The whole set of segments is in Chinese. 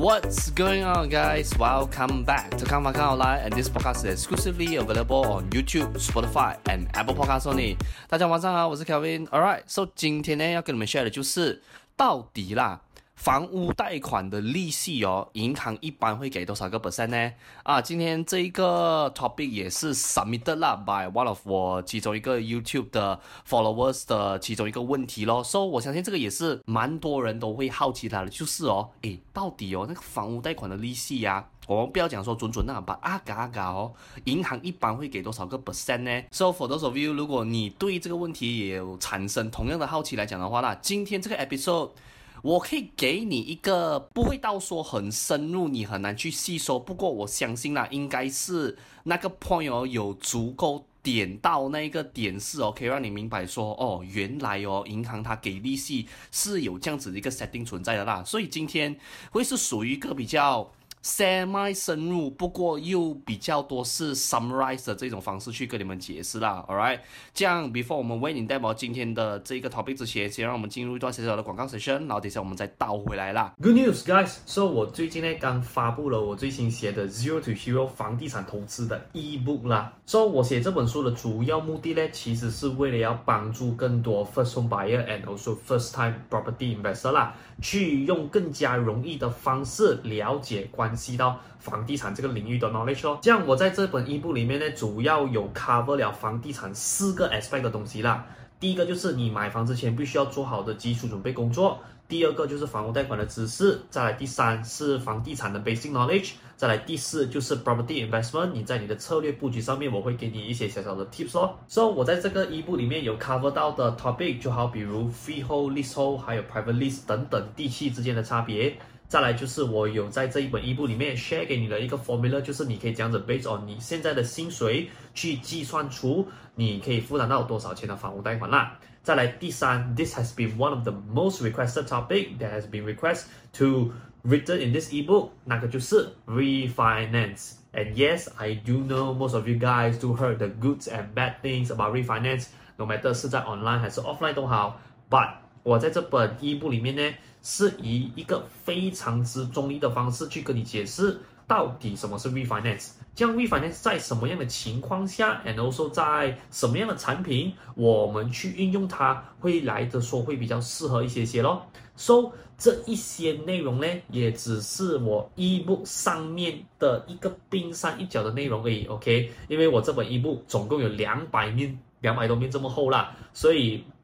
What's going on, guys? Welcome back to Come Makan Online, and this podcast is exclusively available on YouTube, Spotify, and Apple Podcasts only. 大家晚上好，我是 Kelvin. All right, so 今天呢要跟你们 share 的就是到底啦。房屋贷款的利息哦，银行一般会给多少个 percent 呢？啊，今天这一个 topic 也是 submitted 啦 by one of 我其中一个 YouTube 的 followers 的其中一个问题咯。所以我相信这个也是蛮多人都会好奇他的，就是哦，诶，到底哦那个房屋贷款的利息呀，我们不要讲说准准那把啊嘎啊嘎哦，银行一般会给多少个 percent 呢？So for those of you，如果你对这个问题也有产生同样的好奇来讲的话，那今天这个 episode。我可以给你一个不会到说很深入，你很难去吸收。不过我相信啦，应该是那个 point 哦，有足够点到那个点是哦，可以让你明白说哦，原来哦，银行它给利息是有这样子的一个 setting 存在的啦。所以今天会是属于一个比较。Semi 深入，不过又比较多是 summarize 的这种方式去跟你们解释啦，alright，这样 before 我们为你带来今天的这个 topic 之前，先让我们进入一段小小的广告时声然后等下我们再倒回来啦。Good news, guys！So 我最近呢刚发布了我最新写的 Zero to Hero 房地产投资的 ebook 啦。So 我写这本书的主要目的呢，其实是为了要帮助更多 first home buyer and also first time property investor 啦，去用更加容易的方式了解关。系到房地产这个领域的 knowledge 哦，像我在这本一部里面呢，主要有 cover 了房地产四个 aspect 的东西啦。第一个就是你买房之前必须要做好的基础准备工作，第二个就是房屋贷款的知识，再来第三是房地产的 basic knowledge，再来第四就是 property investment。你在你的策略布局上面，我会给你一些小小的 tips 哦。所以我在这个一部里面有 cover 到的 topic，就好比如 freehold、leasehold，还有 private lease 等等地契之间的差别。再来就是我有在这一本一部里面 share 给你的一个 formula，就是你可以这样子 based on 你现在的薪水去计算出你可以负担到多少钱的房屋贷款啦。再来第三，this has been one of the most requested topic that has been requested to written in this ebook，那个就是 refinance。And yes, I do know most of you guys do heard the good and bad things about refinance，no matter 是在 online 还是 offline 都好，but 我在这本 ebook 里面呢，是以一个非常之中立的方式去跟你解释到底什么是 refinance，这样 refinance 在什么样的情况下，and also 在什么样的产品，我们去运用它会来的说会比较适合一些些咯。So 这一些内容呢，也只是我一目上面的一个冰山一角的内容而已，OK？因为我这本一目总共有两百面，两百多面这么厚啦，所以。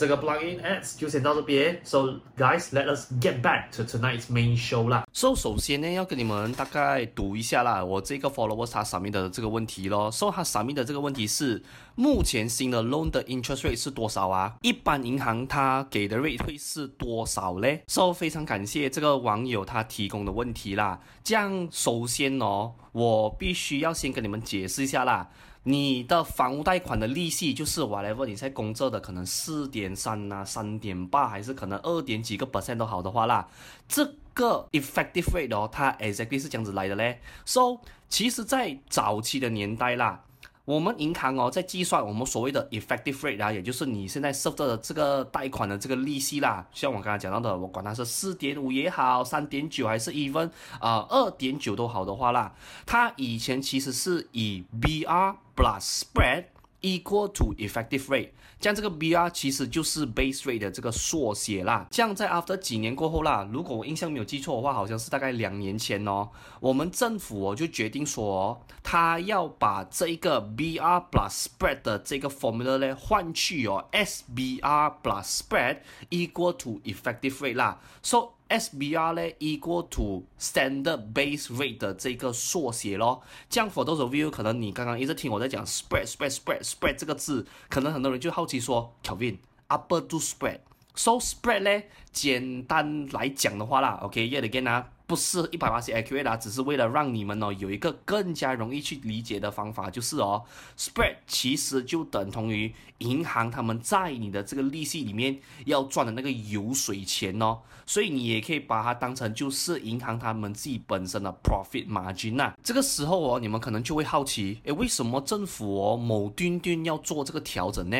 这个 plugin ads 就先到这边，So guys，let us get back to tonight's main show 啦。So 首先呢，要跟你们大概读一下啦，我这个 followers 他 submit 的这个问题咯。So 他 submit 的这个问题是，目前新的 loan 的 interest rate 是多少啊？一般银行它给的 rate 会是多少嘞？So 非常感谢这个网友他提供的问题啦。这样首先哦，我必须要先跟你们解释一下啦。你的房屋贷款的利息就是 whatever 你在工作的可能四点三啊，三点八，还是可能二点几个 percent 都好的话啦，这个 effective rate 哦，它 exactly 是这样子来的嘞。So 其实，在早期的年代啦。我们银行哦，在计算我们所谓的 effective rate 啊，也就是你现在收的这个贷款的这个利息啦，像我刚才讲到的，我管它是四点五也好，三点九还是 even 啊二点九都好的话啦，它以前其实是以 BR plus spread equal to effective rate。这样这个 BR 其实就是 base rate 的这个缩写啦。这样在 after 几年过后啦，如果我印象没有记错的话，好像是大概两年前哦，我们政府哦就决定说，他要把这一个 BR plus spread 的这个 formula 呢换去哦 SBR plus spread equal to effective rate 啦。So SBR 呢，equal to standard base rate 的这个缩写咯。这样 for those of you，可能你刚刚一直听我在讲 spread spread spread spread 这个字，可能很多人就好奇说，Kevin，upper to spread？So spread 呢，简单来讲的话啦，OK，yet again 啊。不是一百八十 accurate 啦，只是为了让你们哦有一个更加容易去理解的方法，就是哦，spread 其实就等同于银行他们在你的这个利息里面要赚的那个油水钱哦，所以你也可以把它当成就是银行他们自己本身的 profit margin 呐。这个时候哦，你们可能就会好奇，诶，为什么政府哦某端端要做这个调整呢？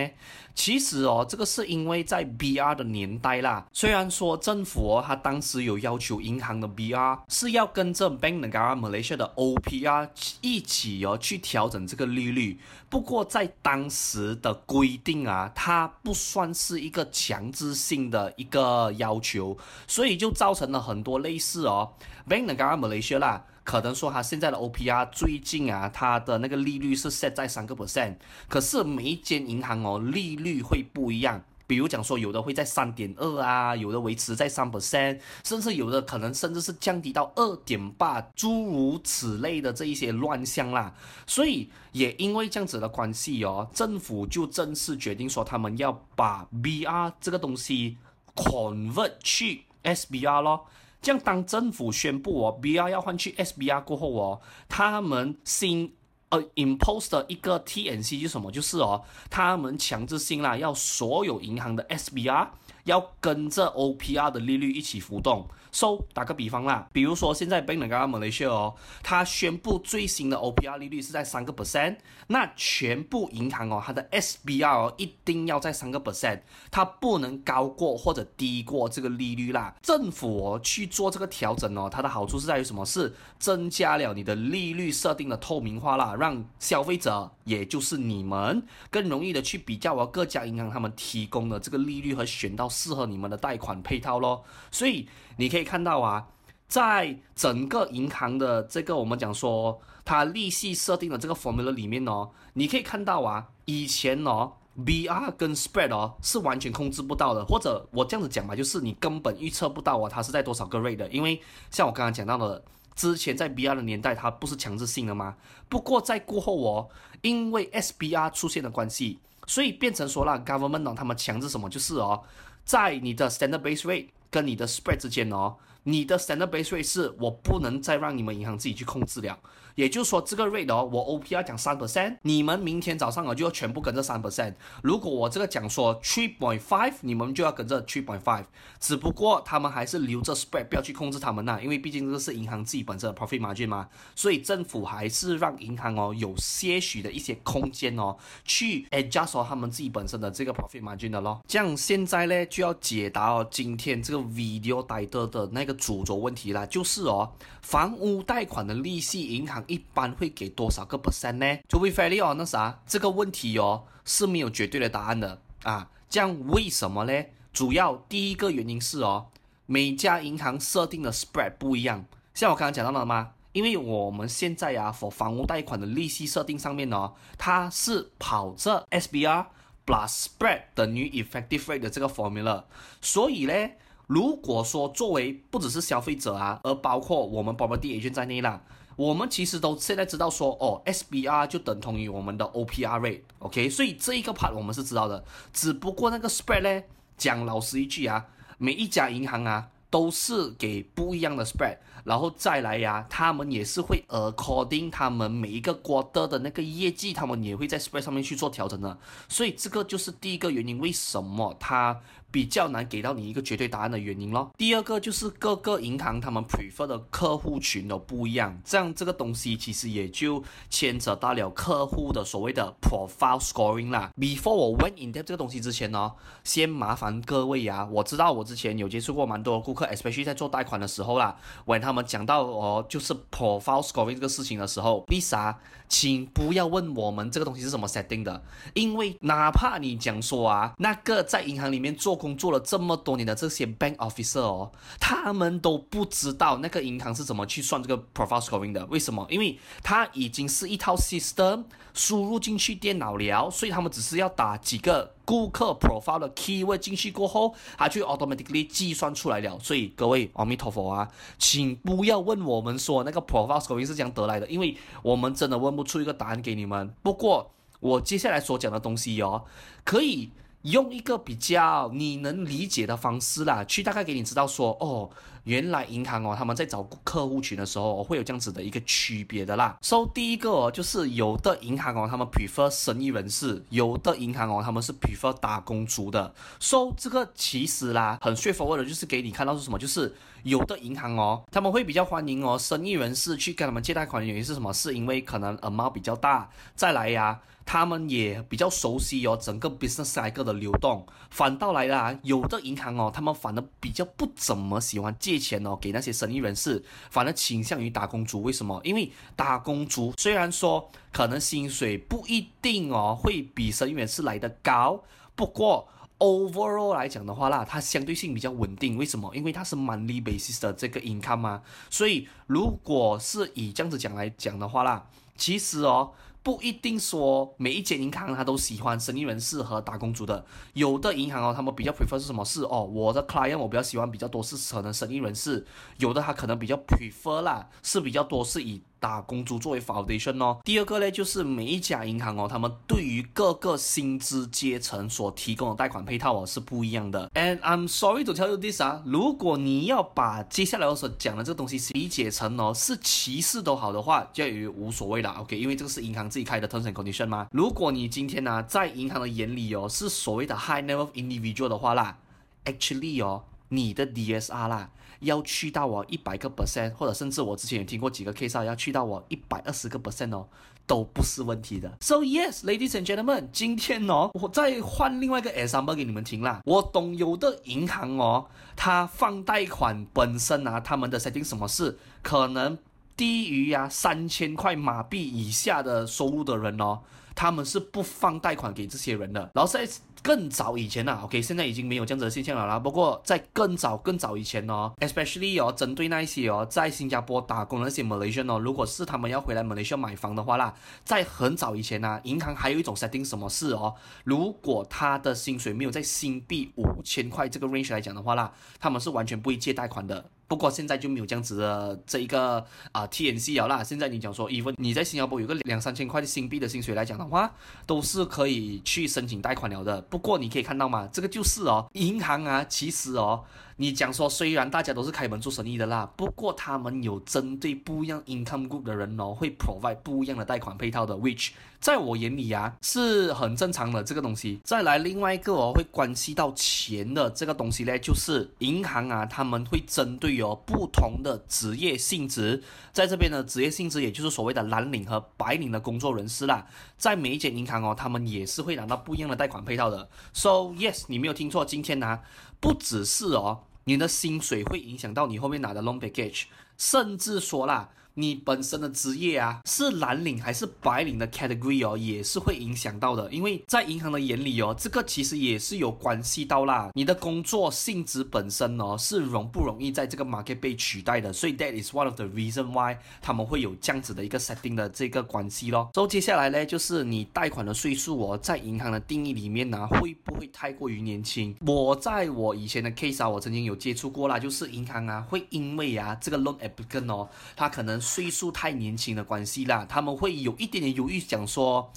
其实哦，这个是因为在 BR 的年代啦，虽然说政府哦他当时有要求银行的 BR。啊是要跟着 Bank Negara Malaysia 的 OPR 一起哦去调整这个利率，不过在当时的规定啊，它不算是一个强制性的一个要求，所以就造成了很多类似哦 Bank Negara Malaysia 啦，可能说它现在的 OPR 最近啊，它的那个利率是 set 在三个 percent，可是每一间银行哦利率会不一样。比如讲说，有的会在三点二啊，有的维持在三 percent，甚至有的可能甚至是降低到二点八，诸如此类的这一些乱象啦。所以也因为这样子的关系哦，政府就正式决定说，他们要把 BR 这个东西 convert 去 SBR 咯。这样当政府宣布哦，BR 要换去 SBR 过后哦，他们新。呃，impose 的一个 TNC 是什么？就是哦，他们强制性啦，要所有银行的 SBR 要跟着 OPR 的利率一起浮动。So 打个比方啦，比如说现在 Bank Negara Malaysia 哦，它宣布最新的 OPR 利率是在三个 percent，那全部银行哦，它的 SBR 哦一定要在三个 percent，它不能高过或者低过这个利率啦。政府哦去做这个调整哦，它的好处是在于什么？是增加了你的利率设定的透明化啦，让消费者也就是你们更容易的去比较啊各家银行他们提供的这个利率和选到适合你们的贷款配套咯。所以你可以。看到啊，在整个银行的这个我们讲说它利息设定的这个 formula 里面哦，你可以看到啊，以前哦，BR 跟 spread 哦是完全控制不到的，或者我这样子讲嘛，就是你根本预测不到啊，它是在多少个 rate 的，因为像我刚刚讲到的，之前在 BR 的年代它不是强制性的吗？不过在过后哦，因为 SBR 出现的关系，所以变成说让 government 哦，他们强制什么？就是哦，在你的 standard base rate。跟你的 spread 之间哦，你的 standard base rate 是我不能再让你们银行自己去控制了。也就是说，这个 rate 哦，我 OPR 讲三 percent，你们明天早上啊就要全部跟着三 percent。如果我这个讲说 three point five，你们就要跟着 three point five。只不过他们还是留着 spread，不要去控制他们呐，因为毕竟这是银行自己本身的 profit margin 嘛。所以政府还是让银行哦有些许的一些空间哦，去 adjust 他们自己本身的这个 profit margin 的咯。这样现在呢就要解答哦今天这个 video title 的那个主轴问题啦，就是哦房屋贷款的利息银行。一般会给多少个 percent 呢？To be fairly h o n e s 啊，这个问题哦是没有绝对的答案的啊。这样为什么呢？主要第一个原因是哦，每家银行设定的 spread 不一样。像我刚刚讲到了吗？因为我们现在啊，for 房屋贷款的利息设定上面哦，它是跑着 SBR plus spread 等于 effective rate 的这个 formula，所以呢，如果说作为不只是消费者啊，而包括我们 property agent 在内啦。我们其实都现在知道说，哦，SBR 就等同于我们的 OPR rate，OK，所以这一个 part 我们是知道的。只不过那个 spread 呢，讲老实一句啊，每一家银行啊都是给不一样的 spread，然后再来呀，他们也是会 according 他们每一个 quarter 的那个业绩，他们也会在 spread 上面去做调整的。所以这个就是第一个原因，为什么它比较难给到你一个绝对答案的原因咯。第二个就是各个银行他们 prefer 的客户群都不一样，这样这个东西其实也就牵扯到了客户的所谓的 profile scoring 啦。Before 我 went in depth 这个东西之前呢，先麻烦各位呀，我知道我之前有接触过蛮多的顾客，especially 在做贷款的时候啦，when 他们讲到哦就是 profile scoring 这个事情的时候，Lisa，请不要问我们这个东西是怎么 setting 的，因为哪怕你讲说啊，那个在银行里面做。工做了这么多年的这些 bank officer 哦，他们都不知道那个银行是怎么去算这个 profile scoring 的。为什么？因为它已经是一套 system 输入进去电脑了，所以他们只是要打几个顾客 profile 的 keyword 进去过后，它就 automatically 计算出来了。所以各位阿弥陀佛啊，请不要问我们说那个 profile scoring 是怎样得来的，因为我们真的问不出一个答案给你们。不过我接下来所讲的东西哦，可以。用一个比较你能理解的方式啦，去大概给你知道说，哦，原来银行哦，他们在找客户群的时候，会有这样子的一个区别的啦。So 第一个哦，就是有的银行哦，他们 prefer 生意人士，有的银行哦，他们是 prefer 打工族的。So 这个其实啦，很 straightforward 的，就是给你看到是什么，就是有的银行哦，他们会比较欢迎哦，生意人士去跟他们借贷款的原因是什么？是因为可能额毛比较大，再来呀。他们也比较熟悉哦，整个 business cycle 的流动。反倒来啦，有的银行哦，他们反而比较不怎么喜欢借钱哦，给那些生意人士，反而倾向于打工族。为什么？因为打工族虽然说可能薪水不一定哦会比生意人士来得高，不过 overall 来讲的话啦，它相对性比较稳定。为什么？因为它是 monthly basis 的这个 income 嘛。所以如果是以这样子讲来讲的话啦，其实哦。不一定说每一间银行他都喜欢生意人士和打工族的，有的银行哦，他们比较 prefer 是什么？是哦，我的 client 我比较喜欢比较多是可能生意人士，有的他可能比较 prefer 啦，是比较多是以。打工族作为 foundation 哦，第二个呢，就是每一家银行哦，他们对于各个薪资阶层所提供的贷款配套哦是不一样的。And I'm sorry to tell you this 啊，如果你要把接下来我所讲的这个东西理解成哦是歧视都好的话，就也无所谓了，OK？因为这个是银行自己开的 terms and condition 嘛。如果你今天呢、啊、在银行的眼里哦是所谓的 high net worth individual 的话啦，actually 哦。你的 DSR 啦，要去到我一百个 percent，或者甚至我之前也听过几个 case 啊，要去到我一百二十个 percent 哦，都不是问题的。So yes, ladies and gentlemen，今天哦，我再换另外一个 example 给你们听啦。我懂有的银行哦，它放贷款本身啊，他们的 setting 什么是可能低于啊三千块马币以下的收入的人哦，他们是不放贷款给这些人的。然后在更早以前啊，OK，现在已经没有这样子的现象了啦。不过在更早、更早以前哦，especially 哦，针对那一些哦在新加坡打工的那些 Malaysian 哦，如果是他们要回来 Malaysia 买房的话啦，在很早以前呢、啊，银行还有一种 setting 什么事哦，如果他的薪水没有在新币五千块这个 range 来讲的话啦，他们是完全不会借贷款的。不过现在就没有这样子的这一个啊、TNC 了啦。现在你讲说，even 你在新加坡有个两三千块的新币的薪水来讲的话，都是可以去申请贷款了的。不过你可以看到嘛，这个就是哦，银行啊，其实哦。你讲说，虽然大家都是开门做生意的啦，不过他们有针对不一样 income group 的人哦，会 provide 不一样的贷款配套的，which 在我眼里啊是很正常的这个东西。再来另外一个哦，会关系到钱的这个东西呢，就是银行啊，他们会针对哦不同的职业性质，在这边的职业性质，也就是所谓的蓝领和白领的工作人士啦，在每一间银行哦，他们也是会拿到不一样的贷款配套的。So yes，你没有听错，今天呢、不只是哦。你的薪水会影响到你后面拿的 long package，甚至说啦。你本身的职业啊，是蓝领还是白领的 category 哦，也是会影响到的。因为在银行的眼里哦，这个其实也是有关系到啦。你的工作性质本身哦，是容不容易在这个 market 被取代的。所以 that is one of the reason why 他们会有这样子的一个 setting 的这个关系咯。所以接下来呢，就是你贷款的岁数哦，在银行的定义里面呢，会不会太过于年轻？我在我以前的 case 啊，我曾经有接触过啦，就是银行啊，会因为啊这个 loan applicant 哦，他可能。岁数太年轻的关系啦，他们会有一点点犹豫，想说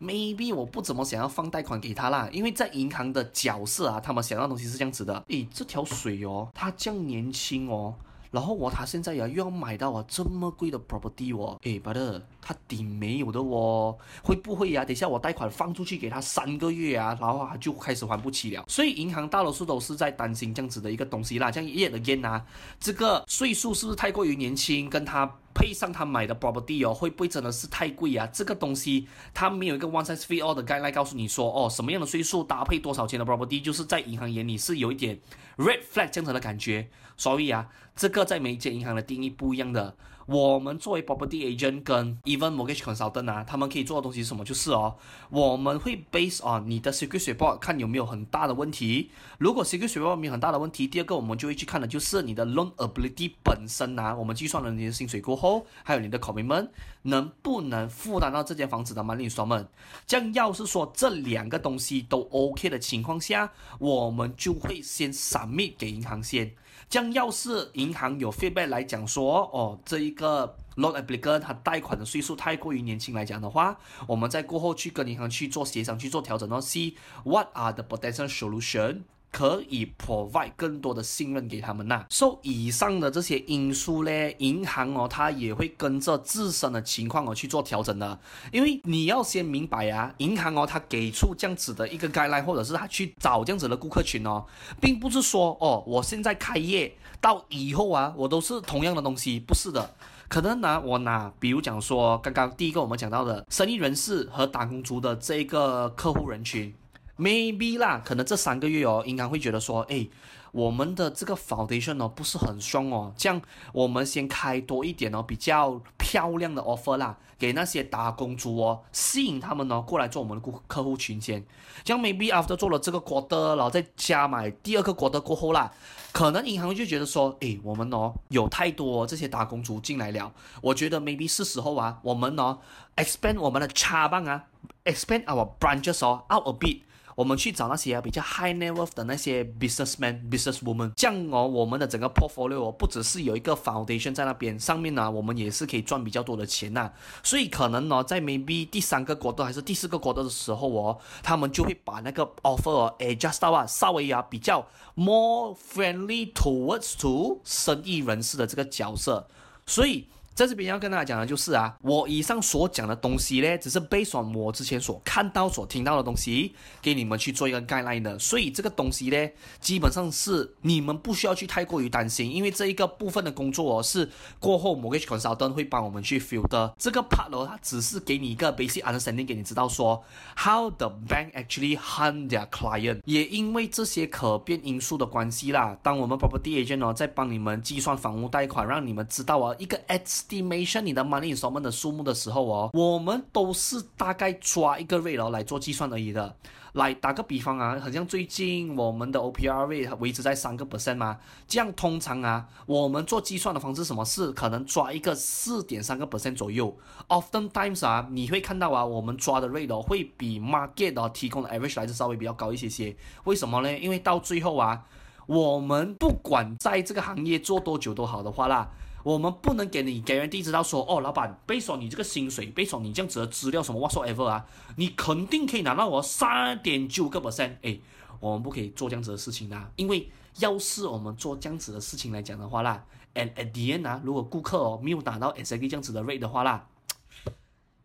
，maybe 我不怎么想要放贷款给他啦，因为在银行的角色啊，他们想要的东西是这样子的，诶，这条水哦，他这样年轻哦。然后我他现在呀又要买到啊这么贵的 property 哦，诶，but 他顶没有的哦，会不会呀？等下我贷款放出去给他三个月啊，然后他就开始还不起了。所以银行大多数都是在担心这样子的一个东西啦，像 yet again 啊，这个岁数是不是太过于年轻？跟他配上他买的 property 哦，会不会真的是太贵啊？这个东西他没有一个 one size fit all 的 guide 来告诉你说，哦，什么样的岁数搭配多少钱的 property，就是在银行眼里是有一点 red flag 这样子的感觉。所以啊，这个在每一间银行的定义不一样的。我们作为 property agent 跟 even mortgage consultant 啊，他们可以做的东西是什么？就是哦，我们会 base on 你的 secret report 看有没有很大的问题。如果 secret report 没有很大的问题，第二个我们就会去看的就是你的 loan ability 本身啊，我们计算了你的薪水过后，还有你的 commitment 能不能负担到这间房子的 money 嘅。这样要是说这两个东西都 OK 的情况下，我们就会先 submit 给银行先。将，要是银行有 feedback 来讲说，哦，这一个 loan applicant 他贷款的岁数太过于年轻来讲的话，我们在过后去跟银行去做协商，去做调整，然后 see what are the potential solution。可以 provide 更多的信任给他们呐。受以上的这些因素呢，银行哦，它也会跟着自身的情况哦去做调整的。因为你要先明白啊，银行哦，它给出这样子的一个 guideline，或者是它去找这样子的顾客群哦，并不是说哦，我现在开业到以后啊，我都是同样的东西，不是的。可能拿我拿，比如讲说，刚刚第一个我们讲到的生意人士和打工族的这个客户人群，maybe 啦，可能这三个月哦，银行会觉得说，哎，我们的这个 foundation 哦不是很 strong 哦，这样我们先开多一点哦，比较漂亮的 offer 啦，给那些打工族哦，吸引他们呢过来做我们的顾客户群先，这样 maybe after 做了这个 quarter，然后再加买第二个 quarter 过后啦。可能银行就觉得说，诶，我们哦有太多这些打工族进来了，我觉得 maybe 是时候啊，我们哦 expand 我们的茶棒啊，expand our branches 哦 out a bit。我们去找那些比较 high net worth 的那些 businessman、businesswoman，这样哦，我们的整个 portfolio，不只是有一个 foundation 在那边，上面呢，我们也是可以赚比较多的钱呐。所以可能呢，在 maybe 第三个 quarter 还是第四个 quarter 的时候哦，他们就会把那个 offer 哦 adjust 到啊，稍微啊比较 more friendly towards to 生意人士的这个角色，所以。在这边要跟大家讲的就是啊，我以上所讲的东西呢，只是 based on 我之前所看到、所听到的东西，给你们去做一个 guideline 的。所以这个东西呢，基本上是你们不需要去太过于担心，因为这一个部分的工作哦，是过后 mortgage consultant 会帮我们去 filter 这个 part 哦，它只是给你一个 basic understanding，给你知道说 how the bank actually hunt their client。也因为这些可变因素的关系啦，当我们 property agent 哦，在帮你们计算房屋贷款，让你们知道啊，一个 X。Estimation 你的 money so on 的数目的时候哦，我们都是大概抓一个 rate 哦来做计算而已的。来打个比方啊，好像最近我们的 OPR rate 维持在三个 percent 嘛，这样通常啊，我们做计算的方式什么是可能抓一个四点三个 percent 左右。Often times 啊，你会看到啊，我们抓的 rate 哦会比 market 哦提供的 average 来的稍微比较高一些些。为什么呢？因为到最后啊，我们不管在这个行业做多久都好的话啦。我们不能给你 guarantee 知道说，哦，老板贝索你这个薪水贝索你这样子的资料什么 whatsoever 啊，你肯定可以拿到我三点九个 percent。哎，我们不可以做这样子的事情的，因为要是我们做这样子的事情来讲的话啦，and at the end 啊，如果顾客哦没有达到 exactly 这样子的 rate 的话啦，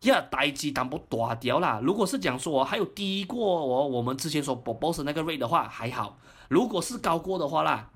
呀，代志淡薄大条啦。如果是讲说还有低过我我们之前所 propose 那个 rate 的话还好，如果是高过的话啦。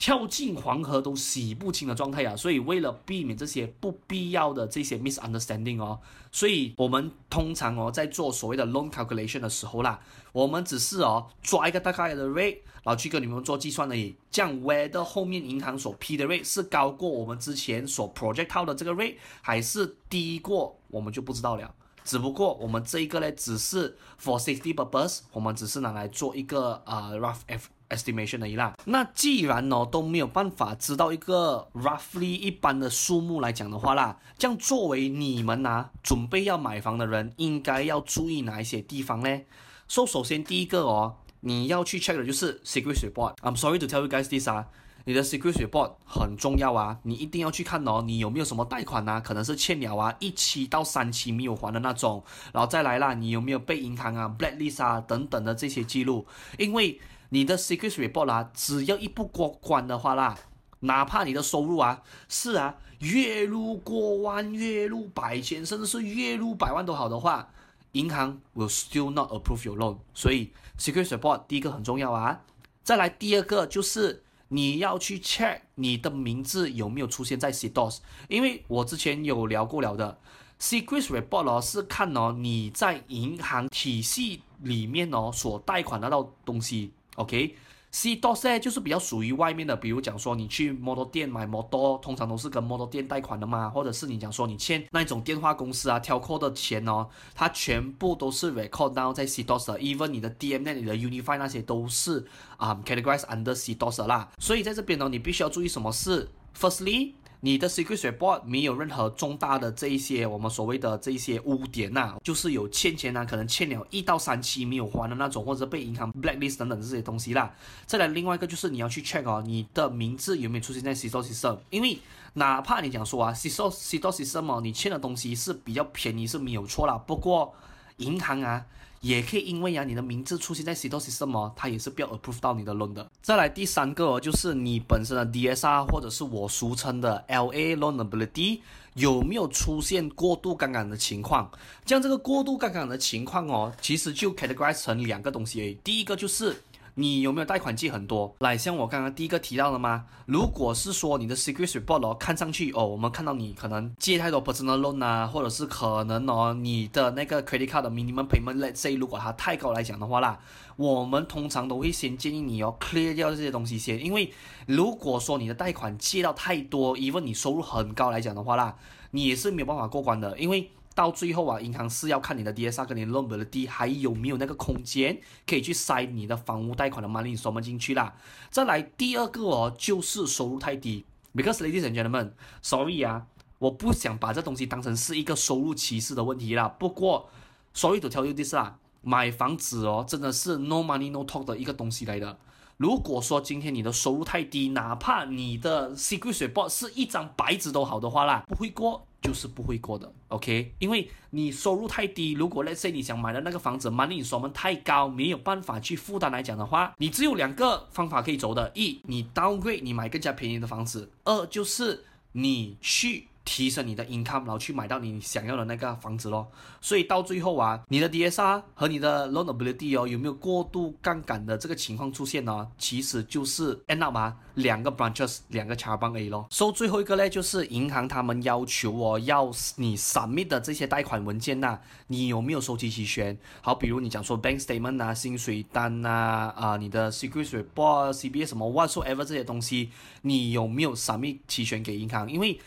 跳进黄河都洗不清的状态啊！所以为了避免这些不必要的这些 misunderstanding 哦，所以我们通常哦在做所谓的 loan calculation 的时候啦，我们只是哦抓一个大概的 rate，然后去跟你们做计算而已。这样 whether 后面银行所批的 rate 是高过我们之前所 project 到的这个 rate，还是低过，我们就不知道了。只不过我们这一个呢，只是 for safety purpose，我们只是拿来做一个呃 rough F。Estimation 而已啦。那既然呢、哦、都没有办法知道一个 roughly 一般的数目来讲的话啦，这样作为你们啊准备要买房的人，应该要注意哪一些地方呢？说、so, 首先第一个哦，你要去 check 的就是 security report。I'm sorry to tell you guys this 啊，你的 security report 很重要啊，你一定要去看哦，你有没有什么贷款啊，可能是欠了啊，一期到三期没有还的那种，然后再来啦，你有没有被银行啊 blacklist 啊等等的这些记录，因为。你的 secret report 啦，只要一不过关的话啦，哪怕你的收入啊，是啊，月入过万、月入百千，甚至是月入百万都好的话，银行 will still not approve your loan。所以 secret report 第一个很重要啊。再来第二个就是你要去 check 你的名字有没有出现在 CDOS，因为我之前有聊过了的 Secret report 哦，是看哦你在银行体系里面哦所贷款得到东西。OK，CDOS 呢就是比较属于外面的，比如讲说你去 model 店买 model，，通常都是跟 model 店贷款的嘛，或者是你讲说你欠那种电话公司啊、telco 的钱哦，它全部都是 record down 在 CDOS 的，even 你的 DM 那里、的 Unify 那些都是啊、um, categorized under CDOS 啦，所以在这边呢，你必须要注意什么事，Firstly。你的 security report 没有任何重大的这一些我们所谓的这一些污点呐、啊，就是有欠钱呐、啊，可能欠了一到三期没有还的那种，或者被银行 blacklist 等等这些东西啦。再来另外一个就是你要去 check 哦，你的名字有没有出现在 CDOS system，因为哪怕你讲说啊，CDOS CDOS system 哦，你欠的东西是比较便宜是没有错啦，不过。银行啊。也可以因为啊，你的名字出现在 CTO System 哦，它也是不要 approve 到你的 loan 的。再来第三个哦，就是你本身的 DSR 或者是我俗称的 LA Loanability 有没有出现过度杠杆的情况？像这个过度杠杆的情况哦，其实就 categorize 成两个东西而已。第一个就是。你有没有贷款借很多？来，像我刚刚第一个提到的吗？如果是说你的 security report，看上去哦，我们看到你可能借太多 personal loan 啊，或者是可能哦，你的那个 credit card minimum payment let say 如果它太高来讲的话啦，我们通常都会先建议你哦 clear 掉这些东西先，因为如果说你的贷款借到太多，even 你收入很高来讲的话啦，你也是没有办法过关的，因为。到最后啊，银行是要看你的 DSR 跟你的 loanability 还有没有那个空间可以去塞你的房屋贷款的 money installment 进去啦。再来第二个哦，就是收入太低。Because ladies and gentlemen，sorry 啊，我不想把这东西当成是一个收入歧视的问题啦。不过，sorry to tell you this 啦，买房子哦，真的是 no money no talk 的一个东西来的。如果说今天你的收入太低，哪怕你的 secret report 是一张白纸都好的话啦，不会过。就是不会过的，OK？因为你收入太低，如果 Let's say 你想买的那个房子，money 成本太高，没有办法去负担来讲的话，你只有两个方法可以走的：一，你 downgrade，你买更加便宜的房子；二，就是你去。提升你的 income，然后去买到你想要的那个房子咯。所以到最后啊，你的 DSR 和你的 loanability 哦，有没有过度杠杆的这个情况出现呢？其实就是 end up 啊，两个 branches，两个 cabang 而已咯。所以最后一个呢，就是银行他们要求哦，要你 submit 的这些贷款文件呐、你有没有收集齐全？好，比如你讲说 bank statement 啊，薪水单啊，啊，你的 Security Report，CBA 什么 whatsoever 这些东西，你有没有 submit 齐全给银行？因为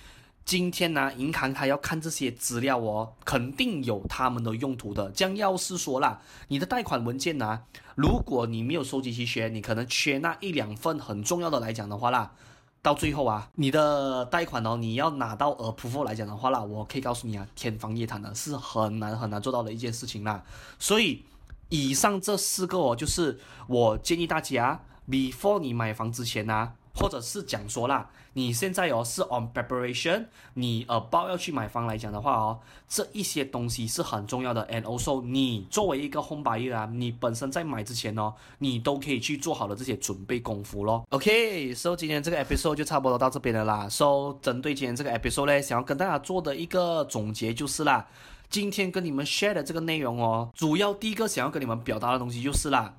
今天呢、啊，银行他要看这些资料哦，肯定有他们的用途的。将要是说啦，你的贷款文件呢、如果你没有收集齐全，你可能缺那一两份很重要的来讲的话啦，到最后啊，你的贷款哦，你要拿到 approval 来讲的话啦，我可以告诉你啊，天方夜谭的，是很难很难做到的一件事情啦。所以以上这四个哦，就是我建议大家，before 你买房之前啊。或者是讲说啦，你现在哦是 on preparation，你呃包要去买房来讲的话哦，这一些东西是很重要的。And also，你作为一个 home buyer 啊，你本身在买之前哦，你都可以去做好的这些准备功夫咯。OK，so 今天这个 episode 就差不多到这边了啦。So 针对今天这个 episode 呢，想要跟大家做的一个总结就是啦，今天跟你们 share 的这个内容哦，主要第一个想要跟你们表达的东西就是啦。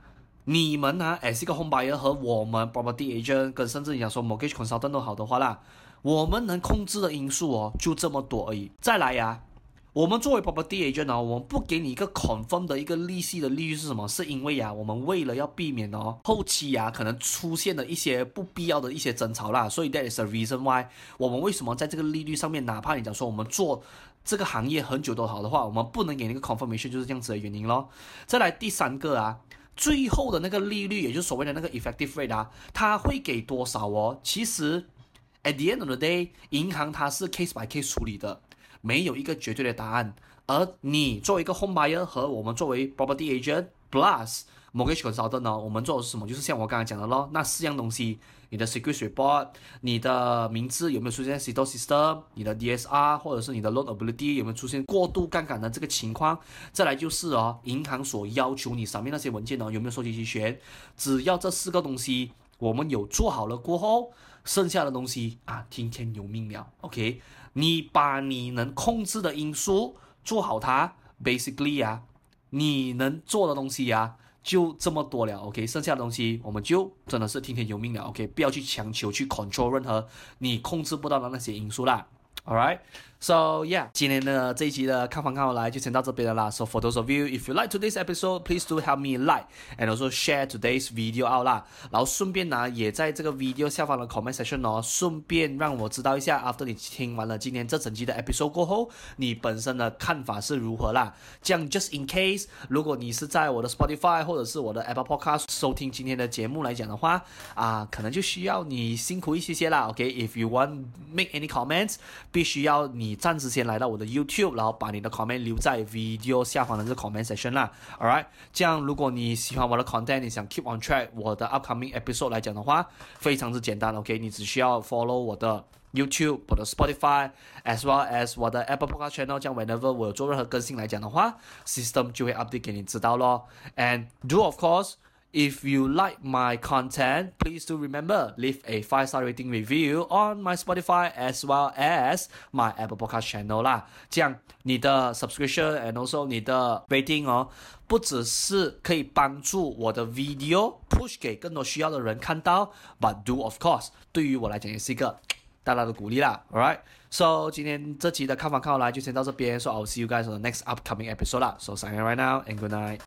你们呢、啊？诶，是一个 home buyer 和我们 property agent，跟甚至你讲说 mortgage consultant 都好的话啦，我们能控制的因素哦，就这么多而已。再来呀、我们作为 property agent 呢，我们不给你一个 confirm 的一个利息的利率是什么？是因为呀、我们为了要避免哦，后期呀、可能出现的一些不必要的一些争吵啦，所以 that is the reason why 我们为什么在这个利率上面，哪怕你讲说我们做这个行业很久都好的话，我们不能给你一个 confirmation，就是这样子的原因咯。再来第三个啊。最后的那个利率，也就是所谓的那个 effective rate 啊，它会给多少哦？其实，at the end of the day，银行它是 case by case 处理的，没有一个绝对的答案。而你作为一个 home buyer 和我们作为 property agent plus mortgage consultant 呢，我们做的是什么？就是像我刚才讲的咯，那四样东西。你的 security report，你的名字有没有出现在 CITO System？你的 DSR 或者是你的 loanability 有没有出现过度杠杆的这个情况？再来就是哦，银行所要求你上面那些文件呢，有没有收集齐全？只要这四个东西我们有做好了过后，剩下的东西啊，听天由命了。OK，你把你能控制的因素做好它，basically 啊，你能做的东西呀、啊。就这么多了，OK，剩下的东西我们就真的是听天由命了，OK，不要去强求去 control 任何你控制不到的那些因素啦。，Alright。So yeah，今天的这一集的看房看好来就先到这边了啦。So for those of you if you like today's episode, please do help me like and also share today's video out 啦。然后顺便呢，也在这个 video 下方的 comment section 哦，顺便让我知道一下，after 你听完了今天这整集的 episode 过后，你本身的看法是如何啦？这样 just in case，如果你是在我的 Spotify 或者是我的 Apple Podcast 收听今天的节目来讲的话，啊，可能就需要你辛苦一些些啦。OK，if you want make any comments，必须要你。暂时先来到我的 YouTube，然后把你的 comment 留在 video 下方的这个 comment section 啦。Alright，这样如果你喜欢我的 content，你想 keep on track 我的 upcoming episode 来讲的话，非常之简单。OK，你只需要 follow 我的 YouTube、我的 Spotify，as well as 我的 Apple Podcast channel，这样 whenever 我有做任何更新来讲的话，system 就会 update 给你知道咯。And do of course。If you like my content, please do remember leave a five star rating review on my Spotify as well as my Apple Podcast channel 啦。这样你的 subscription and also 你的 rating 哦，不只是可以帮助我的 video push 给更多需要的人看到，but do of course 对于我来讲也是一个大大的鼓励啦。Alright, so 今天这期的看法看好来就先到这边，so I'll see you guys on the next upcoming episode 啦。So signing right now and good night.